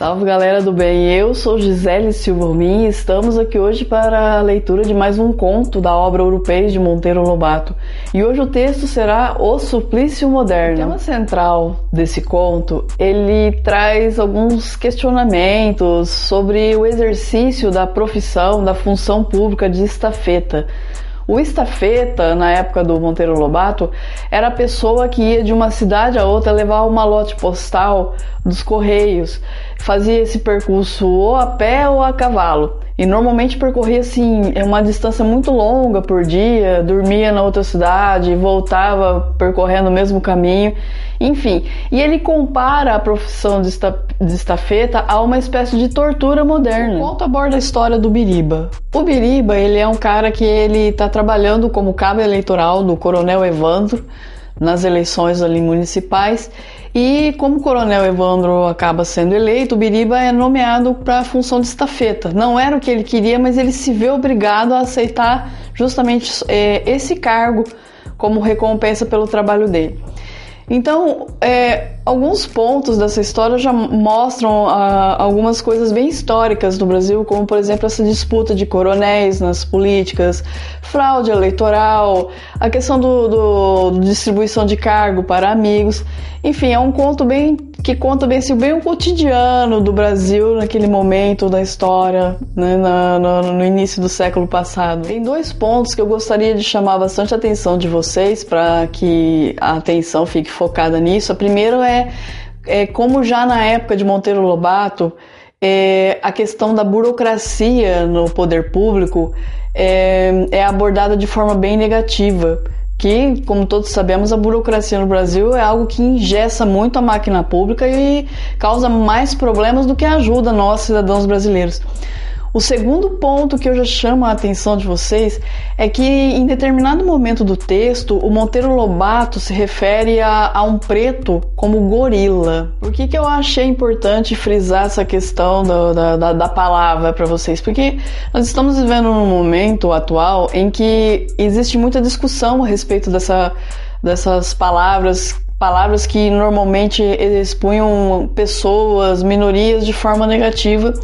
Salve galera do bem, eu sou Gisele Silvormin e estamos aqui hoje para a leitura de mais um conto da obra Europeia de Monteiro Lobato. E hoje o texto será O Suplício Moderno. O tema central desse conto, ele traz alguns questionamentos sobre o exercício da profissão, da função pública de estafeta. O estafeta, na época do Monteiro Lobato, era a pessoa que ia de uma cidade a outra levar uma lote postal dos correios. Fazia esse percurso ou a pé ou a cavalo. E normalmente percorria assim uma distância muito longa por dia, dormia na outra cidade, voltava percorrendo o mesmo caminho, enfim. E ele compara a profissão de, de estafeta a uma espécie de tortura moderna. O conto aborda a história do Biriba. O Biriba, ele é um cara que ele está trabalhando como cabo eleitoral do Coronel Evandro nas eleições ali municipais e como o Coronel Evandro acaba sendo eleito, o Biriba é nomeado para a função de estafeta. Não era o que ele queria, mas ele se vê obrigado a aceitar justamente é, esse cargo como recompensa pelo trabalho dele. Então, é, alguns pontos dessa história já mostram ah, algumas coisas bem históricas do Brasil, como por exemplo essa disputa de coronéis nas políticas, fraude eleitoral, a questão do, do, distribuição de cargo para amigos. Enfim, é um conto bem que conta bem, assim, bem o cotidiano do Brasil naquele momento da história, né, no, no, início do século passado. Tem dois pontos que eu gostaria de chamar bastante a atenção de vocês para que a atenção fique focada nisso. A primeira é, é como já na época de Monteiro Lobato, é, a questão da burocracia no poder público é, é abordada de forma bem negativa que, como todos sabemos, a burocracia no Brasil é algo que ingessa muito a máquina pública e causa mais problemas do que ajuda nós, cidadãos brasileiros. O segundo ponto que eu já chamo a atenção de vocês é que em determinado momento do texto, o Monteiro Lobato se refere a, a um preto como gorila. Por que, que eu achei importante frisar essa questão da, da, da palavra para vocês? Porque nós estamos vivendo num momento atual em que existe muita discussão a respeito dessa, dessas palavras palavras que normalmente expunham pessoas, minorias de forma negativa.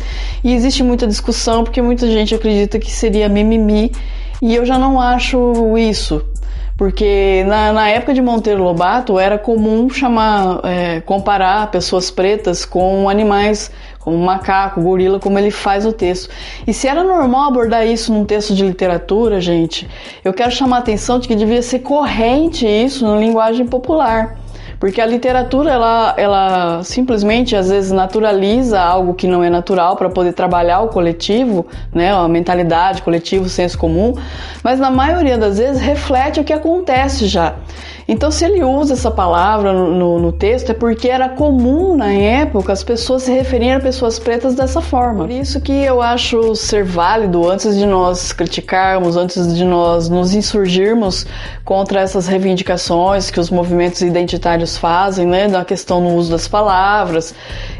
E existe muita discussão porque muita gente acredita que seria mimimi e eu já não acho isso. Porque na, na época de Monteiro Lobato era comum chamar, é, comparar pessoas pretas com animais, como macaco, gorila, como ele faz no texto. E se era normal abordar isso num texto de literatura, gente, eu quero chamar a atenção de que devia ser corrente isso na linguagem popular. Porque a literatura, ela, ela simplesmente às vezes naturaliza algo que não é natural para poder trabalhar o coletivo, né, a mentalidade coletiva, o senso comum, mas na maioria das vezes reflete o que acontece já. Então, se ele usa essa palavra no, no, no, texto, é porque era comum na época as pessoas se referirem a pessoas pretas dessa forma. Por isso que eu acho ser válido, antes de nós criticarmos, antes de nós nos insurgirmos contra essas reivindicações que os movimentos identitários fazem, né, da questão no uso das palavras,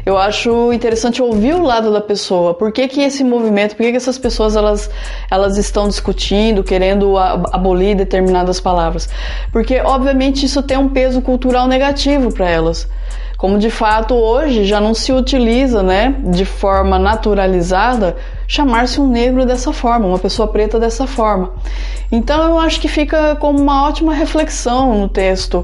eu acho interessante ouvir o lado da pessoa. Por que, que esse movimento, por que, que essas pessoas elas, elas estão discutindo, querendo abolir determinadas palavras? Porque, obviamente, obviamente isso tem um peso cultural negativo para elas. Como de fato hoje já não se utiliza, né, de forma naturalizada, chamar-se um negro dessa forma, uma pessoa preta dessa forma. Então eu acho que fica como uma ótima reflexão no texto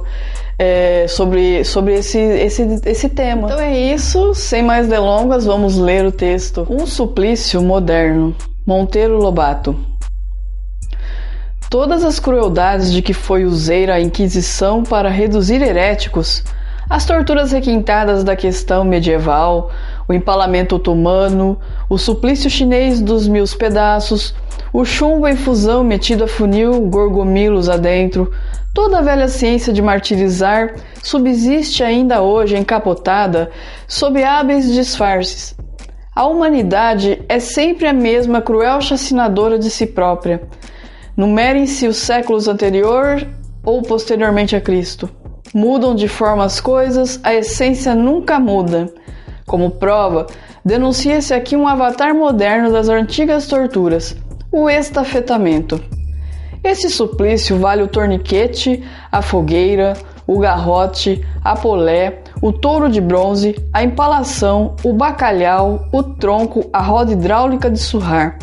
é, sobre, sobre esse, esse, esse tema. Então é isso, sem mais delongas, vamos ler o texto. Um suplício moderno. Monteiro Lobato. Todas as crueldades de que foi useira a Inquisição para reduzir heréticos, as torturas requintadas da questão medieval, o empalamento otomano, o suplício chinês dos mil pedaços, o chumbo em fusão metido a funil gorgomilos adentro, toda a velha ciência de martirizar subsiste ainda hoje encapotada sob hábeis disfarces. A humanidade é sempre a mesma cruel chacinadora de si própria Numerem-se os séculos anterior ou posteriormente a Cristo. Mudam de forma as coisas, a essência nunca muda. Como prova, denuncia-se aqui um avatar moderno das antigas torturas, o estafetamento. Esse suplício vale o torniquete, a fogueira, o garrote, a polé, o touro de bronze, a empalação, o bacalhau, o tronco, a roda hidráulica de surrar.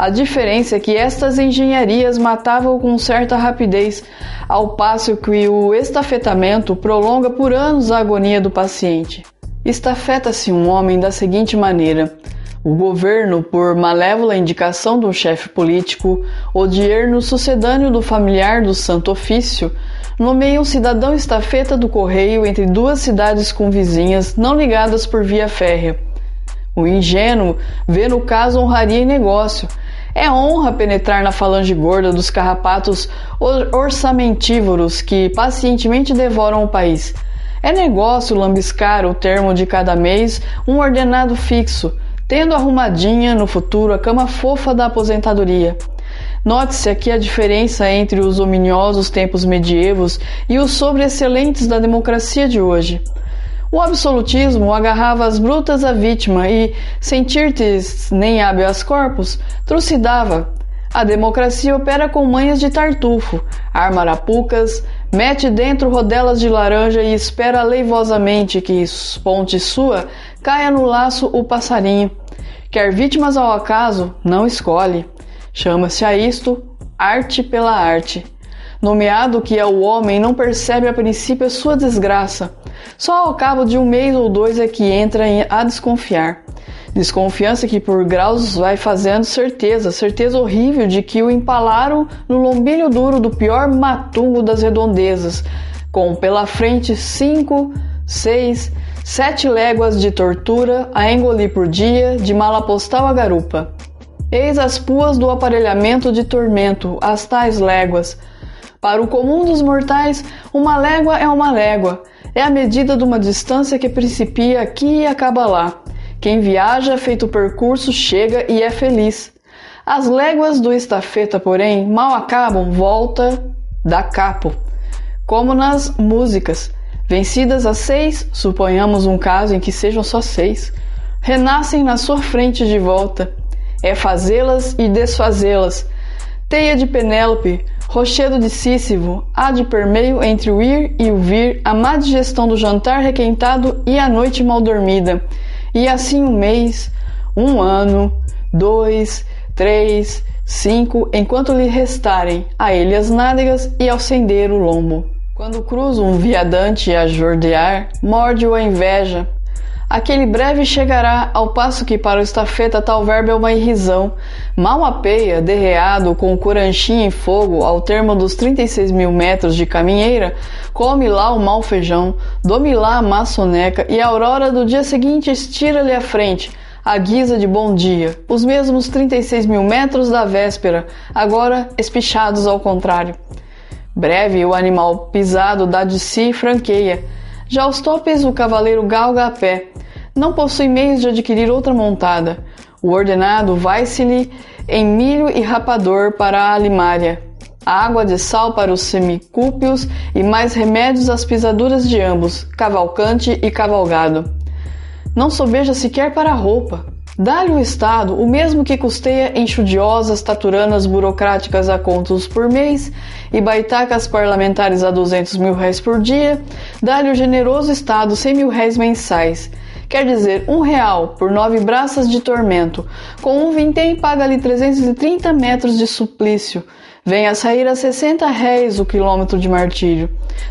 A diferença é que estas engenharias matavam com certa rapidez, ao passo que o estafetamento prolonga por anos a agonia do paciente. Estafeta-se um homem da seguinte maneira: o governo, por malévola indicação do chefe político ou de erno sucedâneo do familiar do santo ofício, nomeia um cidadão estafeta do correio entre duas cidades convizinhas não ligadas por via férrea. O ingênuo vê no caso honraria em negócio, é honra penetrar na falange gorda dos carrapatos orçamentívoros que pacientemente devoram o país. É negócio lambiscar o termo de cada mês um ordenado fixo, tendo arrumadinha no futuro a cama fofa da aposentadoria. Note-se aqui a diferença entre os ominiosos tempos medievos e os sobreexcelentes da democracia de hoje. O absolutismo agarrava as brutas à vítima e, sem tirtes nem habeas corpus, trucidava. A democracia opera com manhas de tartufo, arma arapucas, mete dentro rodelas de laranja e espera leivosamente que, ponte sua, caia no laço o passarinho. Quer vítimas ao acaso, não escolhe. Chama-se a isto arte pela arte. Nomeado que é o homem não percebe a princípio a sua desgraça, só ao cabo de um mês ou dois é que entra a desconfiar. Desconfiança que por graus vai fazendo certeza, certeza horrível de que o empalaram no lombilho duro do pior matungo das redondezas, com pela frente cinco, seis, sete léguas de tortura a engolir por dia, de mala postal a garupa. Eis as puas do aparelhamento de tormento, as tais léguas. Para o comum dos mortais, uma légua é uma légua, é a medida de uma distância que principia aqui e acaba lá. Quem viaja feito o percurso chega e é feliz. As léguas do estafeta, porém, mal acabam, volta da capo. Como nas músicas, vencidas a seis, suponhamos um caso em que sejam só seis, renascem na sua frente de volta. É fazê-las e desfazê-las. Teia de Penélope, Rochedo de Sísifo há de permeio entre o ir e o vir a má digestão do jantar requentado e a noite mal dormida, e assim um mês, um ano, dois, três, cinco, enquanto lhe restarem a ele as nádegas e ao sender o lombo. Quando cruza um viadante a jordear, morde-o a inveja, Aquele breve chegará, ao passo que para o estafeta tal verbo é uma irrisão. Mal apeia, derreado, com o coranchinho em fogo, ao termo dos 36 mil metros de caminheira, come lá o mau feijão, dome lá a maçoneca e a aurora do dia seguinte estira-lhe à frente, à guisa de bom dia, os mesmos 36 mil metros da véspera, agora espichados ao contrário. Breve o animal pisado dá de si e franqueia. Já aos topes o cavaleiro galga a pé, não possui meios de adquirir outra montada. O ordenado vai-se-lhe em milho e rapador para a limária, água de sal para os semicúpios e mais remédios às pisaduras de ambos, cavalcante e cavalgado. Não sobeja sequer para a roupa. Dá-lhe o Estado o mesmo que custeia enxudiosas taturanas burocráticas a contos por mês e baitacas parlamentares a duzentos mil réis por dia, dá-lhe o generoso Estado cem mil réis mensais, quer dizer, um real por nove braças de tormento. Com um vintém paga-lhe 330 metros de suplício. Vem a sair a 60 réis o quilômetro de martírio.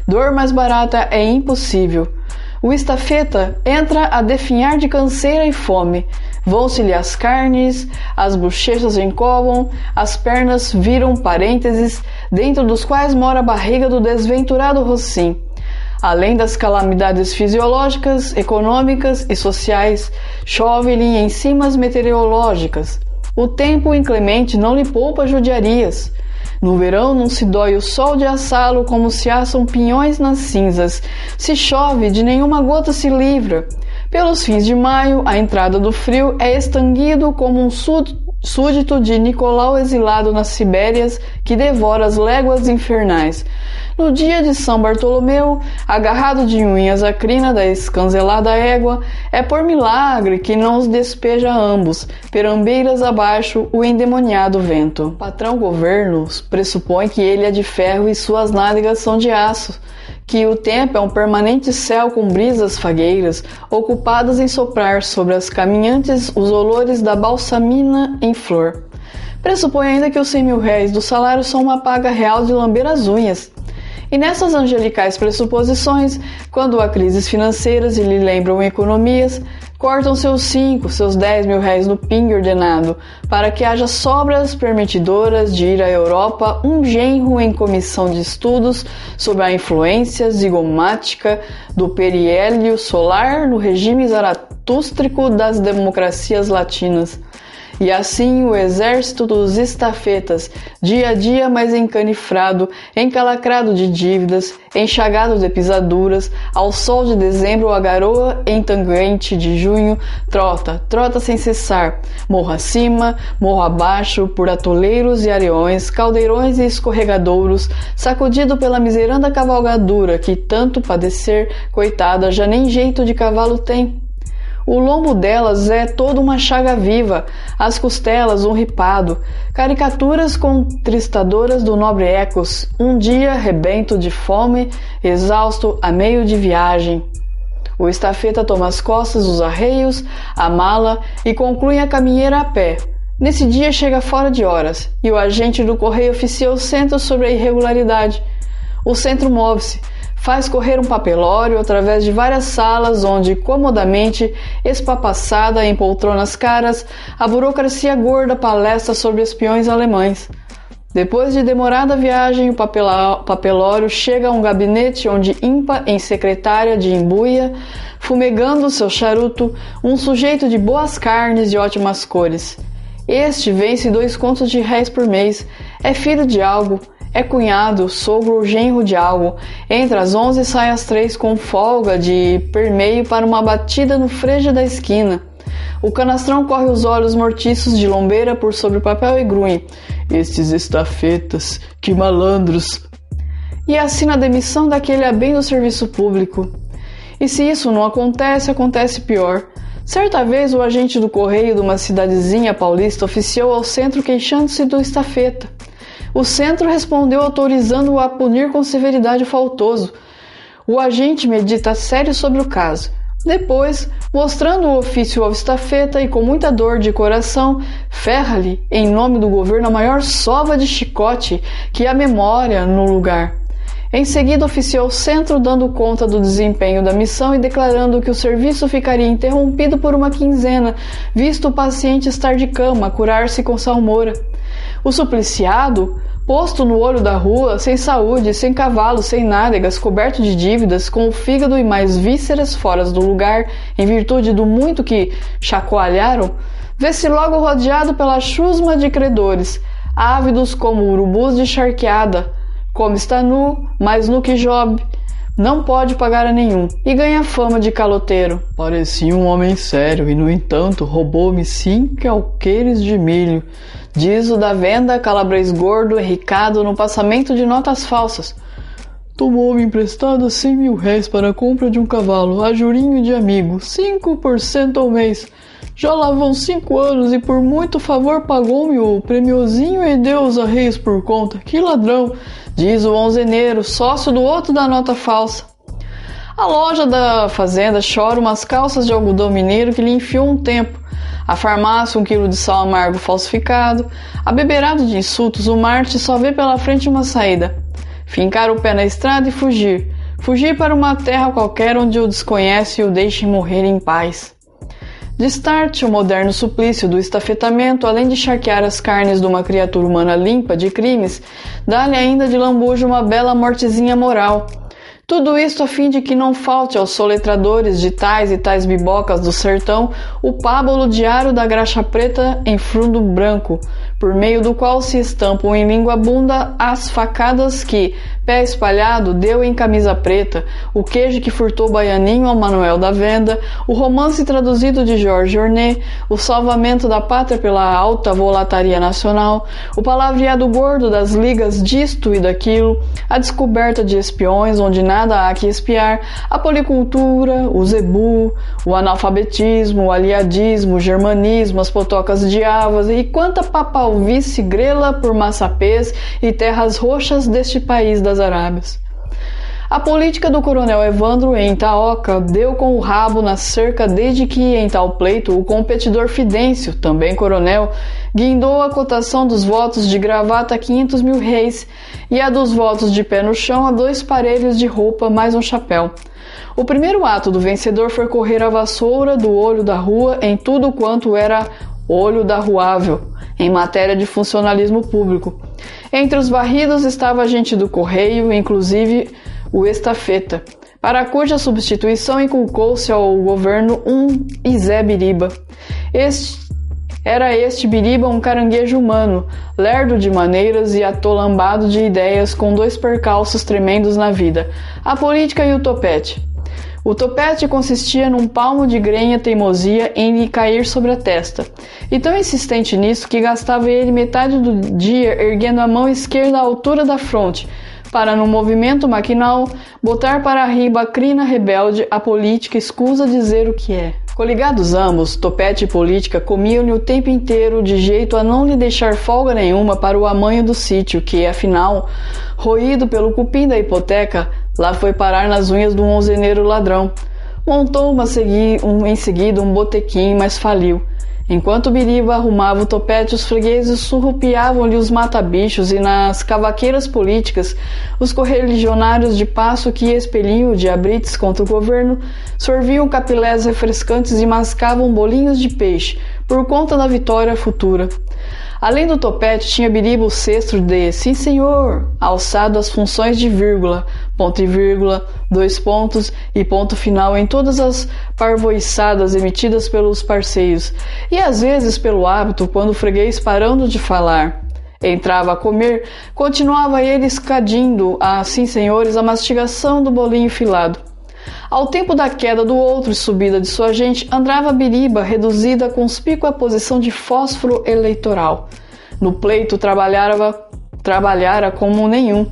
Dor mais barata é impossível. O estafeta entra a definhar de canseira e fome. Vão-se-lhe as carnes, as bochechas encovam, as pernas viram parênteses, dentro dos quais mora a barriga do desventurado Rocim. Além das calamidades fisiológicas, econômicas e sociais, chove-lhe em cimas meteorológicas. O tempo inclemente não lhe poupa judiarias. No verão não se dói o sol de assá-lo como se assam pinhões nas cinzas. Se chove, de nenhuma gota se livra. Pelos fins de maio, a entrada do frio é estanguido como um súdito de Nicolau exilado nas Sibérias que devora as léguas infernais. No dia de São Bartolomeu, agarrado de unhas a crina da escancelada égua, é por milagre que não os despeja ambos, perambeiras abaixo, o endemoniado vento. Patrão governo pressupõe que ele é de ferro e suas nádegas são de aço, que o tempo é um permanente céu com brisas fagueiras, ocupadas em soprar sobre as caminhantes os olores da balsamina em flor. Pressupõe ainda que os cem mil réis do salário são uma paga real de lamber as unhas. E nessas angelicais pressuposições, quando há crises financeiras e lhe lembram economias, cortam seus cinco, seus dez mil réis no pingue ordenado, para que haja sobras permitidoras de ir à Europa um genro em comissão de estudos sobre a influência zigomática do periélio solar no regime zaratústrico das democracias latinas e assim o exército dos estafetas, dia a dia mais encanifrado, encalacrado de dívidas, enxagado de pisaduras, ao sol de dezembro a garoa entangente de junho, trota, trota sem cessar, morro acima, morro abaixo, por atoleiros e areões, caldeirões e escorregadouros, sacudido pela miseranda cavalgadura que tanto padecer, coitada, já nem jeito de cavalo tem. O lombo delas é toda uma chaga viva, as costelas um ripado, caricaturas contristadoras do nobre Ecos, um dia rebento de fome, exausto a meio de viagem. O estafeta toma as costas os arreios, a mala e conclui a caminheira a pé. Nesse dia chega fora de horas e o agente do correio oficia o centro sobre a irregularidade. O centro move-se, faz correr um papelório através de várias salas onde, comodamente, espapassada em poltronas caras, a burocracia gorda palestra sobre espiões alemães. Depois de demorada viagem, o papelório chega a um gabinete onde impa em secretária de embuia, fumegando seu charuto, um sujeito de boas carnes e ótimas cores. Este vence dois contos de réis por mês, é filho de algo, é cunhado, sogro ou genro de algo. Entra às onze e sai às três com folga de permeio para uma batida no freja da esquina. O canastrão corre os olhos mortiços de lombeira por sobre papel e grunhe. Estes estafetas, que malandros! E assina a demissão daquele a bem do serviço público. E se isso não acontece, acontece pior. Certa vez o agente do correio de uma cidadezinha paulista oficiou ao centro queixando-se do estafeta. O centro respondeu autorizando-o a punir com severidade o faltoso. O agente medita sério sobre o caso. Depois, mostrando o ofício ao estafeta e com muita dor de coração, ferra-lhe, em nome do governo, a maior sova de chicote que a memória no lugar. Em seguida, oficiou o centro dando conta do desempenho da missão e declarando que o serviço ficaria interrompido por uma quinzena, visto o paciente estar de cama, curar-se com salmoura. O supliciado, posto no olho da rua, sem saúde, sem cavalo, sem nádegas, coberto de dívidas, com o fígado e mais vísceras fora do lugar, em virtude do muito que chacoalharam, vê-se logo rodeado pela chusma de credores, ávidos como urubus de charqueada, como está nu, mais nu que Job, não pode pagar a nenhum e ganha fama de caloteiro. Parecia um homem sério e, no entanto, roubou-me cinco alqueires de milho. Diz o da venda calabres gordo enricado no passamento de notas falsas. Tomou-me emprestado cem mil réis para a compra de um cavalo, a jurinho de amigo, cinco por cento ao mês. Já lá vão cinco anos e por muito favor pagou-me o prêmiozinho e deu os arreios por conta. Que ladrão! Diz o onzeneiro, sócio do outro da nota falsa. A loja da fazenda chora umas calças de algodão mineiro que lhe enfiou um tempo. A farmácia, um quilo de sal amargo falsificado. A beberado de insultos, o Marte só vê pela frente uma saída. Fincar o pé na estrada e fugir. Fugir para uma terra qualquer onde o desconhece e o deixe morrer em paz. Destarte o moderno suplício do estafetamento, além de charquear as carnes de uma criatura humana limpa de crimes, dá-lhe ainda de lambujo uma bela mortezinha moral. Tudo isto a fim de que não falte aos soletradores de tais e tais bibocas do sertão o pábulo diário da graxa preta em fundo branco, por meio do qual se estampam em língua bunda as facadas que, pé espalhado, deu em camisa preta, o queijo que furtou Baianinho ao Manuel da Venda, o romance traduzido de Jorge Ornê, o salvamento da pátria pela alta volataria nacional, o palavreado gordo das ligas disto e daquilo, a descoberta de espiões onde nada há que espiar, a policultura, o zebu, o analfabetismo, o aliadismo, o germanismo, as potocas de avas e quanta papalvice grela por maçapês e terras roxas deste país das Arábias. A política do coronel Evandro em Itaoca deu com o rabo na cerca desde que, em tal pleito, o competidor Fidêncio, também coronel, guindou a cotação dos votos de gravata a 500 mil reis e a dos votos de pé no chão a dois parelhos de roupa mais um chapéu. O primeiro ato do vencedor foi correr a vassoura do olho da rua em tudo quanto era olho da ruável, em matéria de funcionalismo público. Entre os varridos estava a gente do correio, inclusive o estafeta, para cuja substituição inculcou-se ao governo um Izé Biriba. Este, era este Biriba um caranguejo humano, lerdo de maneiras e atolambado de ideias, com dois percalços tremendos na vida: a política e o topete. O topete consistia num palmo de grenha teimosia em lhe cair sobre a testa, e tão insistente nisso que gastava ele metade do dia erguendo a mão esquerda à altura da fronte, para, no movimento maquinal, botar para a riba a crina rebelde a política escusa dizer o que é. Coligados ambos, Topete e Política comiam-lhe o tempo inteiro de jeito a não lhe deixar folga nenhuma para o amanho do sítio, que, afinal, roído pelo cupim da hipoteca, lá foi parar nas unhas do onzeneiro ladrão. Montou uma segui um, em seguida um botequim, mas faliu. Enquanto Biriba arrumava o topete, os fregueses surrupiavam-lhe os mata-bichos e nas cavaqueiras políticas, os correligionários de passo que expeliam de abrites contra o governo sorviam capilés refrescantes e mascavam bolinhos de peixe por conta da vitória futura. Além do topete, tinha Biriba o cestro de sim senhor, alçado às funções de vírgula, ponto e vírgula, dois pontos e ponto final em todas as parvoiçadas emitidas pelos parceiros, e às vezes pelo hábito, quando o freguês parando de falar entrava a comer, continuava ele escadindo a sim senhores a mastigação do bolinho filado. Ao tempo da queda do outro e subida de sua gente, andava Biriba, reduzida a conspícua posição de fósforo eleitoral. No pleito trabalhava, trabalhara como nenhum.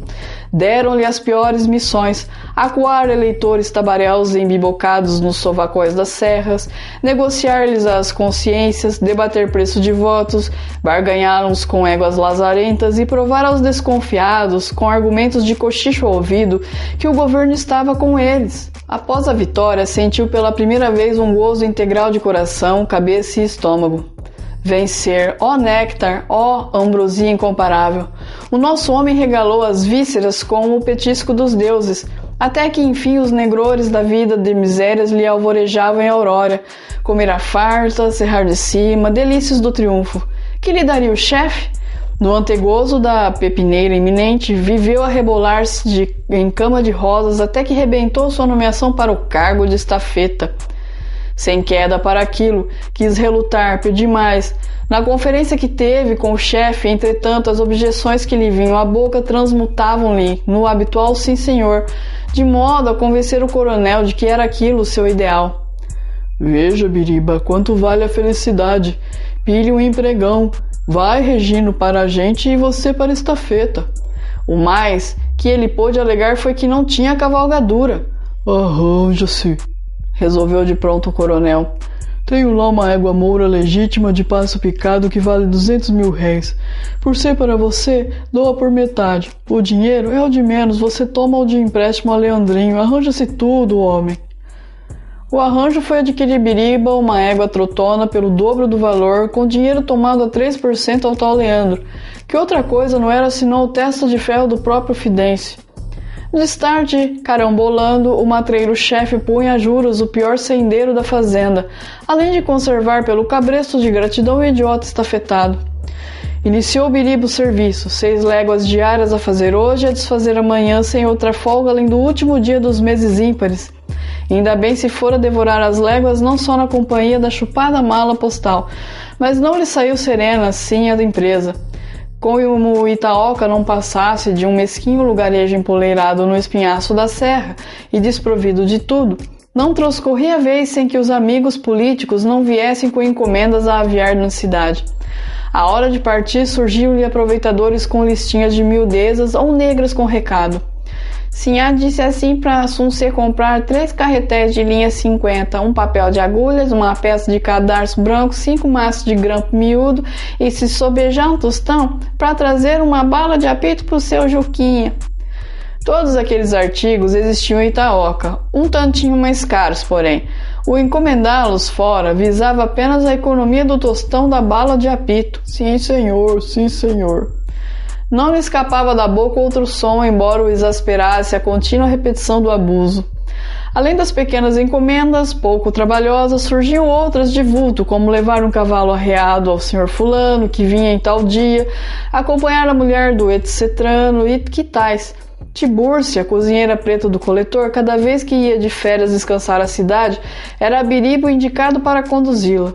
Deram-lhe as piores missões: acuar eleitores tabaréus embibocados nos sovacóis das serras, negociar-lhes as consciências, debater preço de votos, barganhá-los com éguas lazarentas e provar aos desconfiados, com argumentos de cochicho ao ouvido, que o governo estava com eles. Após a vitória, sentiu pela primeira vez um gozo integral de coração, cabeça e estômago. Vencer, ó néctar, ó ambrosia incomparável. O nosso homem regalou as vísceras com o petisco dos deuses, até que enfim os negrores da vida de misérias lhe alvorejavam em aurora, comer a farta, serrar de cima, delícias do triunfo. Que lhe daria o chefe? No antegozo da pepineira iminente, viveu a rebolar-se em cama de rosas até que rebentou sua nomeação para o cargo de estafeta. Sem queda para aquilo, quis relutar, pedir mais. Na conferência que teve com o chefe, entretanto, as objeções que lhe vinham à boca transmutavam-lhe no habitual sim senhor, de modo a convencer o coronel de que era aquilo o seu ideal. Veja, Biriba, quanto vale a felicidade. Pilhe um empregão, Vai, Regino, para a gente e você para estafeta. O mais que ele pôde alegar foi que não tinha cavalgadura. Arranja-se, resolveu de pronto o coronel. Tenho lá uma égua moura legítima de passo picado que vale duzentos mil réis. Por ser para você, doa por metade. O dinheiro é o de menos, você toma o de empréstimo a Leandrinho. Arranja-se tudo, homem. O arranjo foi adquirir Biriba, uma égua trotona, pelo dobro do valor, com dinheiro tomado a 3% ao tal Leandro, que outra coisa não era senão o testa de ferro do próprio Fidêncio. Destarte, carambolando, o matreiro-chefe punha a juros o pior sendeiro da fazenda, além de conservar pelo cabresto de gratidão o idiota estafetado. Iniciou Biriba o serviço, seis léguas diárias a fazer hoje e a desfazer amanhã sem outra folga além do último dia dos meses ímpares, Ainda bem se fora devorar as léguas não só na companhia da chupada mala postal, mas não lhe saiu serena assim a da empresa. Como o Itaoca não passasse de um mesquinho lugarejo empoleirado no espinhaço da serra e desprovido de tudo, não transcorria vez sem que os amigos políticos não viessem com encomendas a aviar na cidade. A hora de partir surgiam-lhe aproveitadores com listinhas de miudezas ou negras com recado. Sinhá disse assim para Sunce comprar três carretéis de linha 50, um papel de agulhas, uma peça de cadarço branco, cinco maços de grampo miúdo e se sobejar um tostão para trazer uma bala de apito pro seu Juquinha. Todos aqueles artigos existiam em Itaoca, um tantinho mais caros, porém. O encomendá-los fora visava apenas a economia do tostão da bala de apito. Sim, senhor, sim, senhor. Não lhe escapava da boca outro som, embora o exasperasse a contínua repetição do abuso. Além das pequenas encomendas, pouco trabalhosas, surgiam outras de vulto, como levar um cavalo arreado ao senhor fulano, que vinha em tal dia, acompanhar a mulher do etcetrano e que tais Tibúrcia, cozinheira preta do coletor, cada vez que ia de férias descansar a cidade, era Biribo indicado para conduzi-la.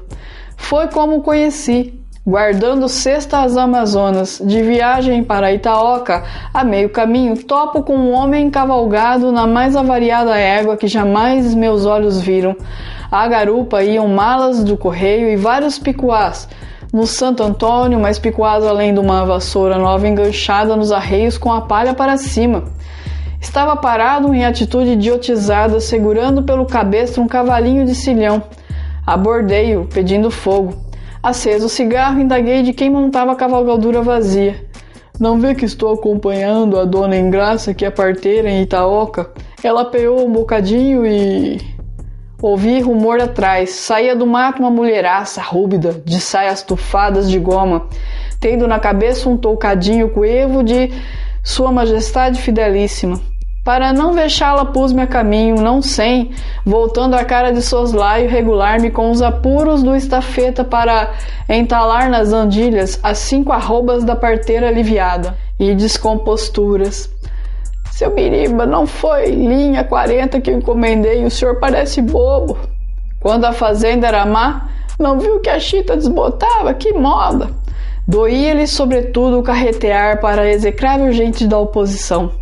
Foi como o conheci, guardando cesta às Amazonas, de viagem para Itaoca, a meio caminho, topo com um homem cavalgado na mais avariada égua que jamais meus olhos viram. À garupa iam malas do correio e vários picuás, no Santo Antônio, mais picuado além de uma vassoura nova enganchada nos arreios com a palha para cima. Estava parado em atitude idiotizada, segurando pelo cabestro um cavalinho de cilhão. Abordei-o, pedindo fogo. Aceso o cigarro, indaguei de quem montava a cavalgadura vazia. Não vê que estou acompanhando a dona Engraça, que é parteira em Itaoca? Ela peou um bocadinho e. Ouvi rumor atrás. Saía do mato uma mulheraça rúbida, de saias tufadas de goma, tendo na cabeça um toucadinho coevo de Sua Majestade Fidelíssima. Para não vexá-la, pus-me a caminho, não sem, voltando a cara de soslaio, regular-me com os apuros do estafeta para entalar nas andilhas as cinco arrobas da parteira aliviada e descomposturas. Seu Biriba, não foi linha 40 que eu encomendei, o senhor parece bobo. Quando a fazenda era má, não viu que a chita desbotava? Que moda! Doía-lhe, sobretudo, o carretear para a execrável gente da oposição.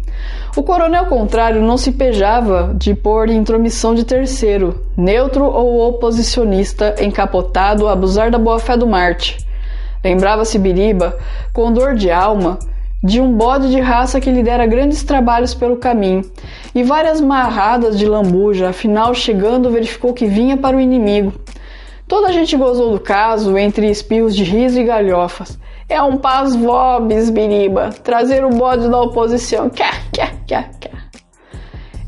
O coronel contrário não se pejava de pôr intromissão de terceiro, neutro ou oposicionista, encapotado a abusar da boa-fé do Marte. Lembrava-se Biriba, com dor de alma, de um bode de raça que lhe dera grandes trabalhos pelo caminho, e várias marradas de lambuja, afinal, chegando, verificou que vinha para o inimigo. Toda a gente gozou do caso, entre espirros de riso e galhofas. É um paz vobis, biriba, trazer o bode da oposição. Cá, cá, cá, cá.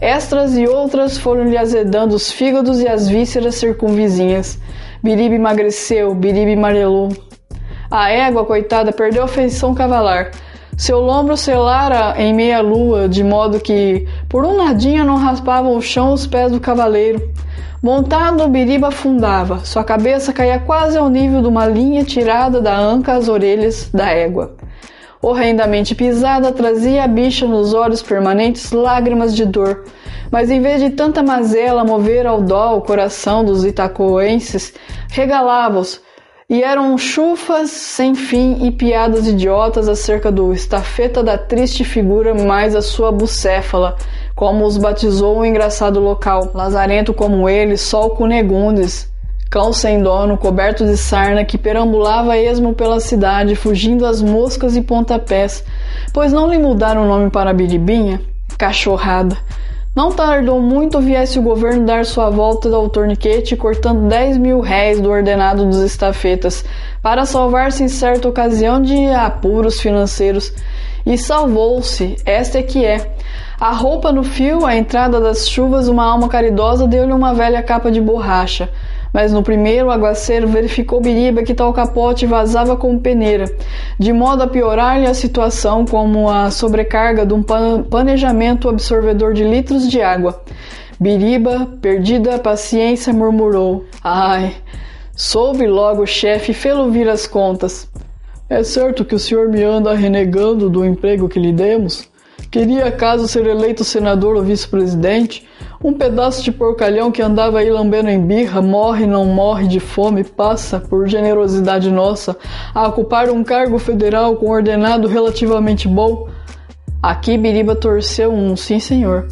Estas e outras foram-lhe azedando os fígados e as vísceras circunvizinhas. Biriba emagreceu, Biriba amarelou. A égua, coitada, perdeu a feição cavalar. Seu lombro selara em meia lua, de modo que por um nadinha não raspavam o chão os pés do cavaleiro. Montado, biriba afundava, sua cabeça caía quase ao nível de uma linha tirada da anca às orelhas da égua. Horrendamente pisada, trazia a bicha nos olhos permanentes lágrimas de dor, mas em vez de tanta mazela mover ao dó o coração dos itacoenses, regalava-os, e eram chufas sem fim e piadas idiotas acerca do estafeta da triste figura mais a sua bucéfala, como os batizou o engraçado local. Lazarento como ele, o Cunegundes, cão sem dono, coberto de sarna, que perambulava esmo pela cidade, fugindo às moscas e pontapés, pois não lhe mudaram o nome para Biribinha? Cachorrada. Não tardou muito viesse o governo dar sua volta ao torniquete, cortando 10 mil réis do ordenado dos estafetas, para salvar-se em certa ocasião de apuros financeiros. E salvou-se, esta é que é. A roupa no fio, a entrada das chuvas, uma alma caridosa deu-lhe uma velha capa de borracha mas no primeiro aguaceiro verificou Biriba que tal capote vazava como peneira, de modo a piorar-lhe a situação como a sobrecarga de um planejamento absorvedor de litros de água. Biriba, perdida a paciência, murmurou: Ai, soube logo o chefe fê-lo vir as contas. É certo que o senhor me anda renegando do emprego que lhe demos? Queria acaso ser eleito senador ou vice-presidente? Um pedaço de porcalhão que andava aí lambendo em birra, morre, não morre de fome, passa, por generosidade nossa, a ocupar um cargo federal com ordenado relativamente bom. Aqui Biriba torceu um sim, senhor.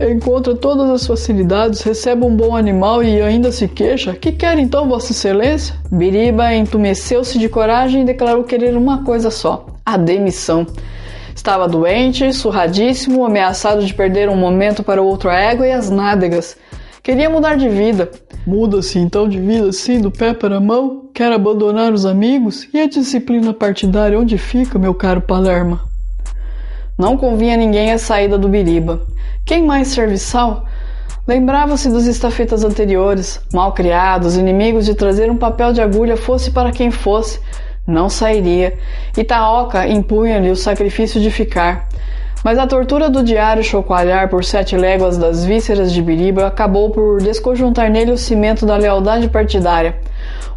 Encontra todas as facilidades, recebe um bom animal e ainda se queixa. Que quer então, Vossa Excelência? Biriba entumeceu-se de coragem e declarou querer uma coisa só: a demissão. Estava doente, surradíssimo, ameaçado de perder um momento para o outro a égua e as nádegas. Queria mudar de vida. Muda-se então de vida assim, do pé para a mão? Quer abandonar os amigos? E a disciplina partidária onde fica, meu caro Palerma? Não convinha ninguém a saída do Biriba. Quem mais serviçal? Lembrava-se dos estafetas anteriores, mal criados, inimigos de trazer um papel de agulha fosse para quem fosse, não sairia. Itaoca impunha-lhe o sacrifício de ficar. Mas a tortura do diário chocoalhar por sete léguas das vísceras de Biriba acabou por desconjuntar nele o cimento da lealdade partidária.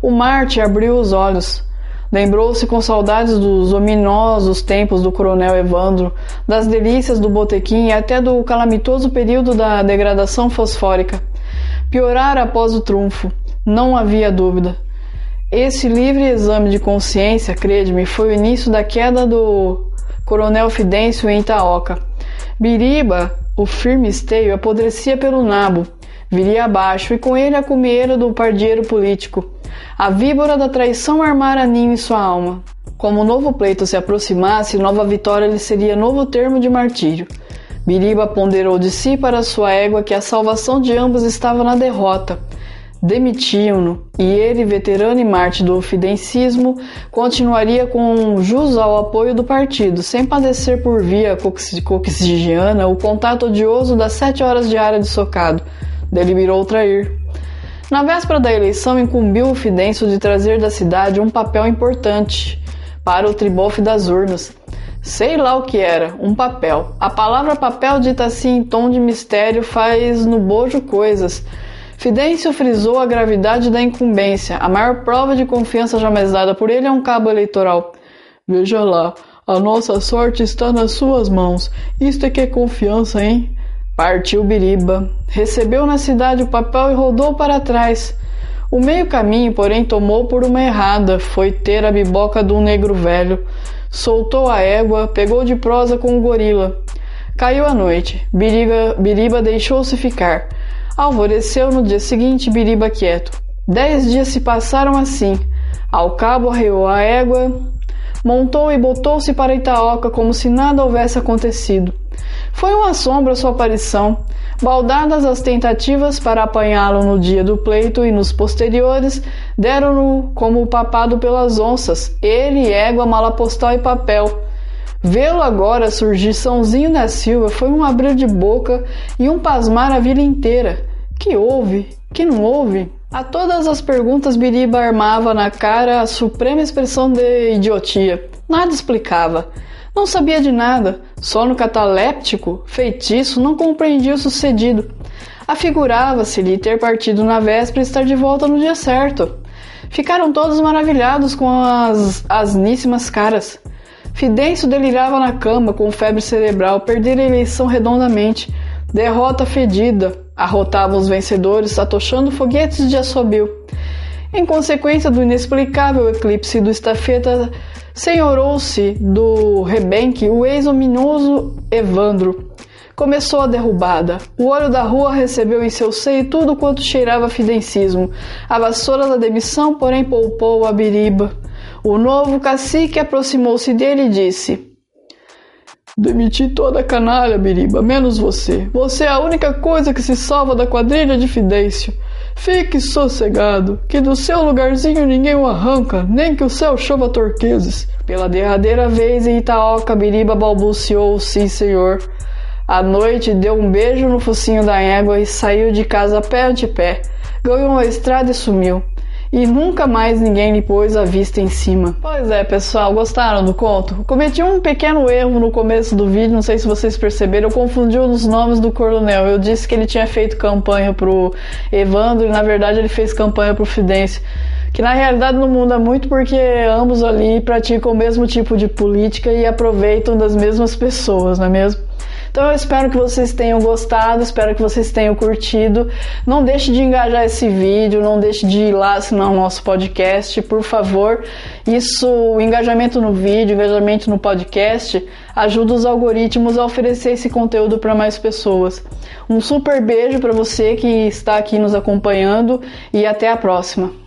O Marte abriu os olhos. Lembrou-se com saudades dos ominosos tempos do coronel Evandro, das delícias do botequim e até do calamitoso período da degradação fosfórica. Piorara após o trunfo, não havia dúvida. Esse livre exame de consciência, crede-me, foi o início da queda do Coronel Fidêncio em Itaoca. Biriba, o firme esteio, apodrecia pelo nabo, viria abaixo, e com ele a cumeira do pardieiro político. A víbora da traição armara ninho em sua alma. Como o novo pleito se aproximasse, nova vitória lhe seria novo termo de martírio. Biriba ponderou de si para sua égua que a salvação de ambos estava na derrota demitiam-no e ele, veterano e marte do fidencismo, continuaria com jus ao apoio do partido, sem padecer por via coxigiana o contato odioso das sete horas diárias de socado. Deliberou trair. Na véspera da eleição, incumbiu o Fidêncio de trazer da cidade um papel importante para o tribofe das urnas. Sei lá o que era, um papel. A palavra papel, dita assim em tom de mistério, faz no bojo coisas Fidêncio frisou a gravidade da incumbência. A maior prova de confiança jamais dada por ele é um cabo eleitoral. Veja lá, a nossa sorte está nas suas mãos. Isto é que é confiança, hein? Partiu Biriba. Recebeu na cidade o papel e rodou para trás. O meio caminho, porém, tomou por uma errada. Foi ter a biboca de um negro velho. Soltou a égua, pegou de prosa com o gorila. Caiu a noite. Biriba, Biriba deixou-se ficar. Alvoreceu no dia seguinte Biriba quieto. Dez dias se passaram assim. Ao cabo arreou a égua, montou e botou-se para Itaoca como se nada houvesse acontecido. Foi uma sombra sua aparição. Baldadas as tentativas para apanhá-lo no dia do pleito e nos posteriores, deram-no como papado pelas onças, ele, égua, mala postal e papel. Vê-lo agora surgir Sãozinho da Silva foi um abrir de boca e um pasmar a vila inteira. Que houve? Que não houve? A todas as perguntas Biriba armava na cara a suprema expressão de idiotia. Nada explicava. Não sabia de nada, só no cataléptico, feitiço, não compreendia o sucedido. Afigurava-se-lhe ter partido na véspera e estar de volta no dia certo. Ficaram todos maravilhados com as asníssimas caras. Fidêncio delirava na cama com febre cerebral, perdera a eleição redondamente. Derrota fedida, arrotavam os vencedores, atochando foguetes de assobio. Em consequência do inexplicável eclipse do estafeta, senhorou-se do rebenque o ex-ominoso Evandro. Começou a derrubada. O olho da rua recebeu em seu seio tudo quanto cheirava fidencismo. A vassoura da demissão, porém, poupou a biriba. O novo cacique aproximou-se dele e disse: Demiti toda a canalha, Biriba, menos você. Você é a única coisa que se salva da quadrilha de Fidêncio. Fique sossegado, que do seu lugarzinho ninguém o arranca, nem que o céu chova torqueses. Pela derradeira vez em Itaoca, Biriba balbuciou: Sim, senhor. À noite deu um beijo no focinho da égua e saiu de casa pé ante pé. Ganhou a estrada e sumiu e nunca mais ninguém lhe pôs a vista em cima. Pois é, pessoal, gostaram do conto? Cometi um pequeno erro no começo do vídeo, não sei se vocês perceberam, eu confundi os nomes do coronel. Eu disse que ele tinha feito campanha pro Evandro e na verdade ele fez campanha pro Fidêncio. Que na realidade não muda muito porque ambos ali praticam o mesmo tipo de política e aproveitam das mesmas pessoas, não é mesmo? Então eu espero que vocês tenham gostado, espero que vocês tenham curtido. Não deixe de engajar esse vídeo, não deixe de ir lá assinar o nosso podcast, por favor. Isso, o engajamento no vídeo, engajamento no podcast, ajuda os algoritmos a oferecer esse conteúdo para mais pessoas. Um super beijo para você que está aqui nos acompanhando e até a próxima.